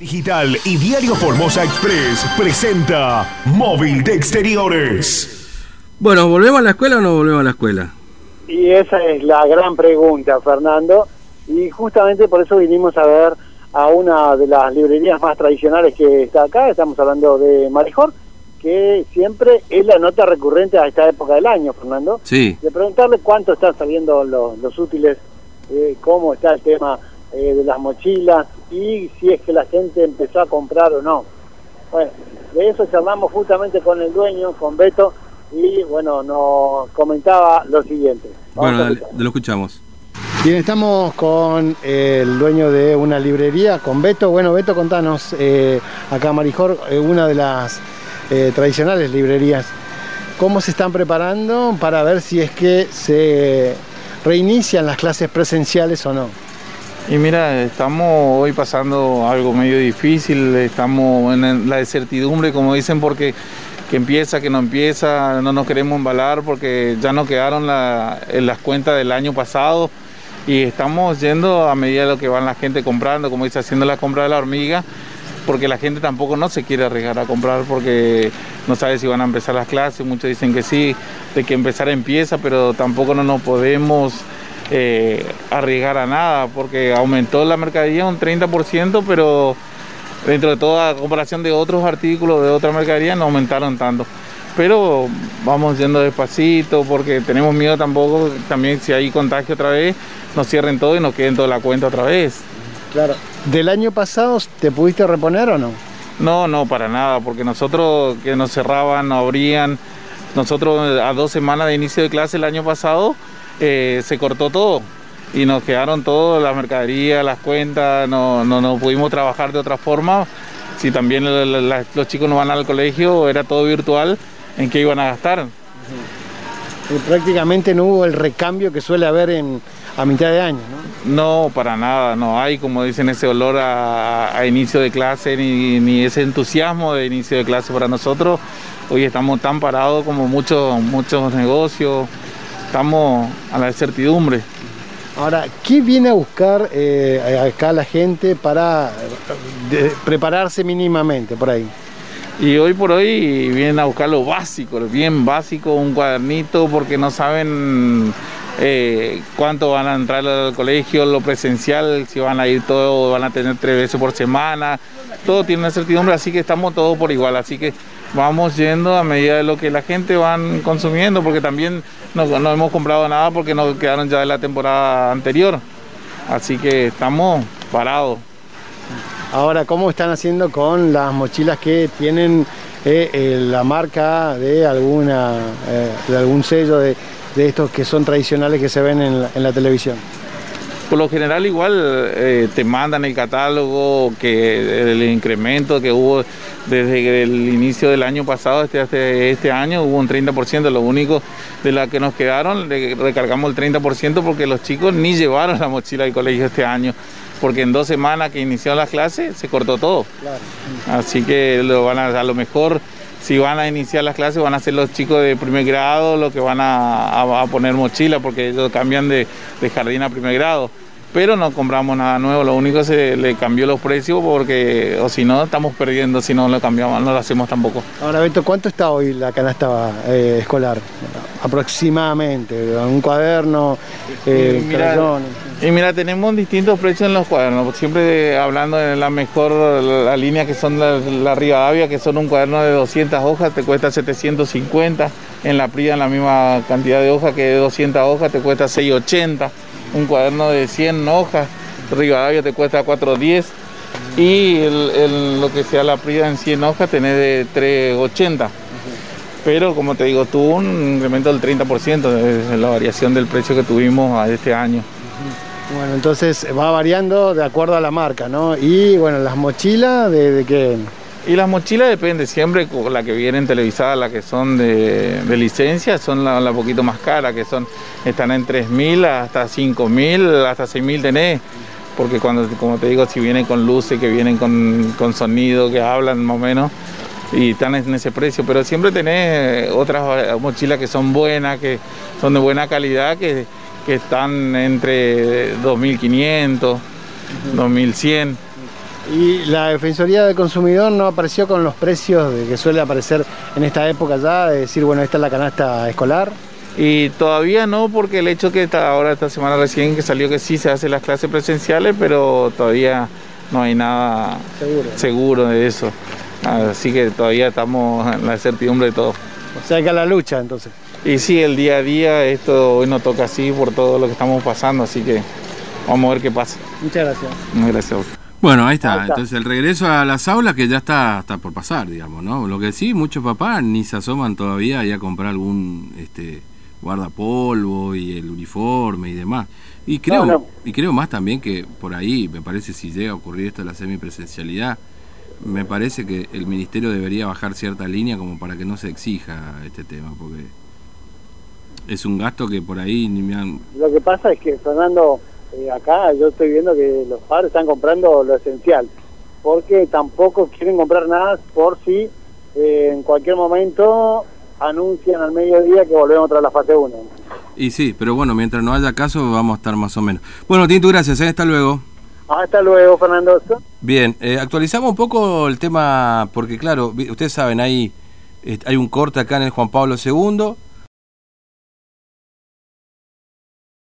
Digital y Diario Formosa Express presenta Móvil de Exteriores. Bueno, ¿volvemos a la escuela o no volvemos a la escuela? Y esa es la gran pregunta, Fernando. Y justamente por eso vinimos a ver a una de las librerías más tradicionales que está acá. Estamos hablando de Marijor, que siempre es la nota recurrente a esta época del año, Fernando. Sí. De preguntarle cuánto están saliendo los, los útiles, eh, cómo está el tema eh, de las mochilas y si es que la gente empezó a comprar o no. Bueno, de eso charlamos justamente con el dueño, con Beto, y bueno, nos comentaba lo siguiente. Vamos Bueno, dale, lo escuchamos. Bien, estamos con eh, el dueño de una librería, con Beto. Bueno, Beto, contanos, eh, acá Marijor, eh, una de las eh, tradicionales librerías, ¿cómo se están preparando para ver si es que se reinician las clases presenciales o no? Y mira, estamos hoy pasando algo medio difícil, estamos en la incertidumbre, como dicen, porque que empieza, que no empieza, no nos queremos embalar porque ya nos quedaron en las cuentas del año pasado y estamos yendo a medida de lo que van la gente comprando, como dice, haciendo la compra de la hormiga, porque la gente tampoco no se quiere arriesgar a comprar porque no sabe si van a empezar las clases, muchos dicen que sí, de que empezar empieza, pero tampoco no nos podemos eh, arriesgar a nada porque aumentó la mercadería un 30%, pero dentro de toda comparación de otros artículos de otra mercadería no aumentaron tanto. Pero vamos yendo despacito porque tenemos miedo tampoco, también si hay contagio otra vez, nos cierren todo y nos queden toda la cuenta otra vez. Claro. ¿Del año pasado te pudiste reponer o no? No, no, para nada, porque nosotros que nos cerraban, no abrían, nosotros a dos semanas de inicio de clase el año pasado eh, se cortó todo y nos quedaron todas las mercaderías, las cuentas, no, no, no pudimos trabajar de otra forma. Si también la- la- la- los chicos no van al colegio, era todo virtual, ¿en qué iban a gastar? Eh, prácticamente no hubo el recambio que suele haber en, a mitad de año, ¿no? No, para nada, no hay, como dicen, ese olor a, a inicio de clase ni, ni ese entusiasmo de inicio de clase para nosotros. Hoy estamos tan parados como muchos, muchos negocios, estamos a la incertidumbre. Ahora, ¿qué viene a buscar eh, acá la gente para de- prepararse mínimamente por ahí? Y hoy por hoy vienen a buscar lo básico, lo bien básico, un cuadernito, porque no saben eh, cuánto van a entrar al colegio, lo presencial, si van a ir todos, van a tener tres veces por semana, todo tiene una certidumbre, así que estamos todos por igual, así que vamos yendo a medida de lo que la gente van consumiendo, porque también no, hemos comprado nada porque nos quedaron ya de la temporada anterior, así que estamos parados. Ahora, ¿cómo están haciendo con las mochilas que tienen eh, eh, la marca de alguna eh, de algún sello de, estos que son tradicionales que se ven en la televisión? Por lo general igual eh, te mandan el catálogo, que el incremento que hubo desde el inicio del año pasado hasta este, este año hubo un 30%, lo único de la que nos quedaron, le recargamos el 30% porque los chicos ni llevaron la mochila al colegio este año, porque en dos semanas que inició las clases se cortó todo. Así que lo van a, a lo mejor si van a iniciar las clases van a ser los chicos de primer grado los que van a, a- a poner mochila porque ellos cambian de, de jardín a primer grado. Pero no compramos nada nuevo, lo único se le cambió los precios porque o si no estamos perdiendo si no lo cambiamos, no lo hacemos tampoco. Ahora, Beto, ¿cuánto está hoy la canasta eh, escolar? Aproximadamente, un cuaderno, eh, mira. Y mira, tenemos distintos precios en los cuadernos, siempre hablando de la mejor, la, línea que son la, la Rivadavia, que son un cuaderno de 200 hojas, te cuesta 750, en la Prida la misma cantidad de hojas que de 200 hojas, te cuesta 680, un cuaderno de 100 hojas, Rivadavia te cuesta 410, y lo que sea la Prida en 100 hojas tenés de 380. Pero como te digo, tuvo un incremento del 30% de la variación del precio que tuvimos este año. Bueno, entonces va variando de acuerdo a la marca, ¿no? Y bueno, las mochilas, ¿de, qué? Y las mochilas depende, siempre la que vienen televisadas, las que son de, de licencia, son la, la poquito más cara, que son, están en 3.000 hasta 5.000, hasta 6.000 tenés. Porque cuando, como te digo, si vienen con luces, que vienen con, con sonido, que hablan más o menos, y están en ese precio. Pero siempre tenés otras mochilas que son buenas, que son de buena calidad, que, que están entre 2.500, 2.100. Y la Defensoría del Consumidor no apareció con los precios de que suele aparecer en esta época ya, de decir, bueno, esta es la canasta escolar. Y todavía no, porque el hecho que está ahora esta semana recién que salió que sí se hacen las clases presenciales, pero todavía no hay nada Seguro. seguro de eso. Así que todavía estamos en la certidumbre de todo. O sea que a la lucha entonces. Y sí, el día a día, esto hoy nos toca así por todo lo que estamos pasando, así que vamos a ver qué pasa. Muchas gracias. Gracias. a vos. Bueno, ahí está. Ahí está. Entonces el regreso a las aulas que ya está, está por pasar, digamos, ¿no? Lo que sí, muchos papás ni se asoman todavía ahí a comprar algún este guardapolvo y el uniforme y demás. Y creo, No, no. y creo más también que por ahí, me parece, si llega a ocurrir esto de la semipresencialidad, me parece que el ministerio debería bajar cierta línea como para que no se exija este tema, porque es un gasto que por ahí ni me han... Lo que pasa es que, Fernando, eh, acá yo estoy viendo que los padres están comprando lo esencial, porque tampoco quieren comprar nada por si eh, en cualquier momento anuncian al mediodía que volvemos otra a la fase 1. Y sí, pero bueno, mientras no haya caso vamos a estar más o menos. Bueno, Tintu, gracias, ¿eh? hasta luego. Hasta luego, Fernando. Bien, eh, actualizamos un poco el tema, porque claro, ustedes saben, hay, hay un corte acá en el Juan Pablo II,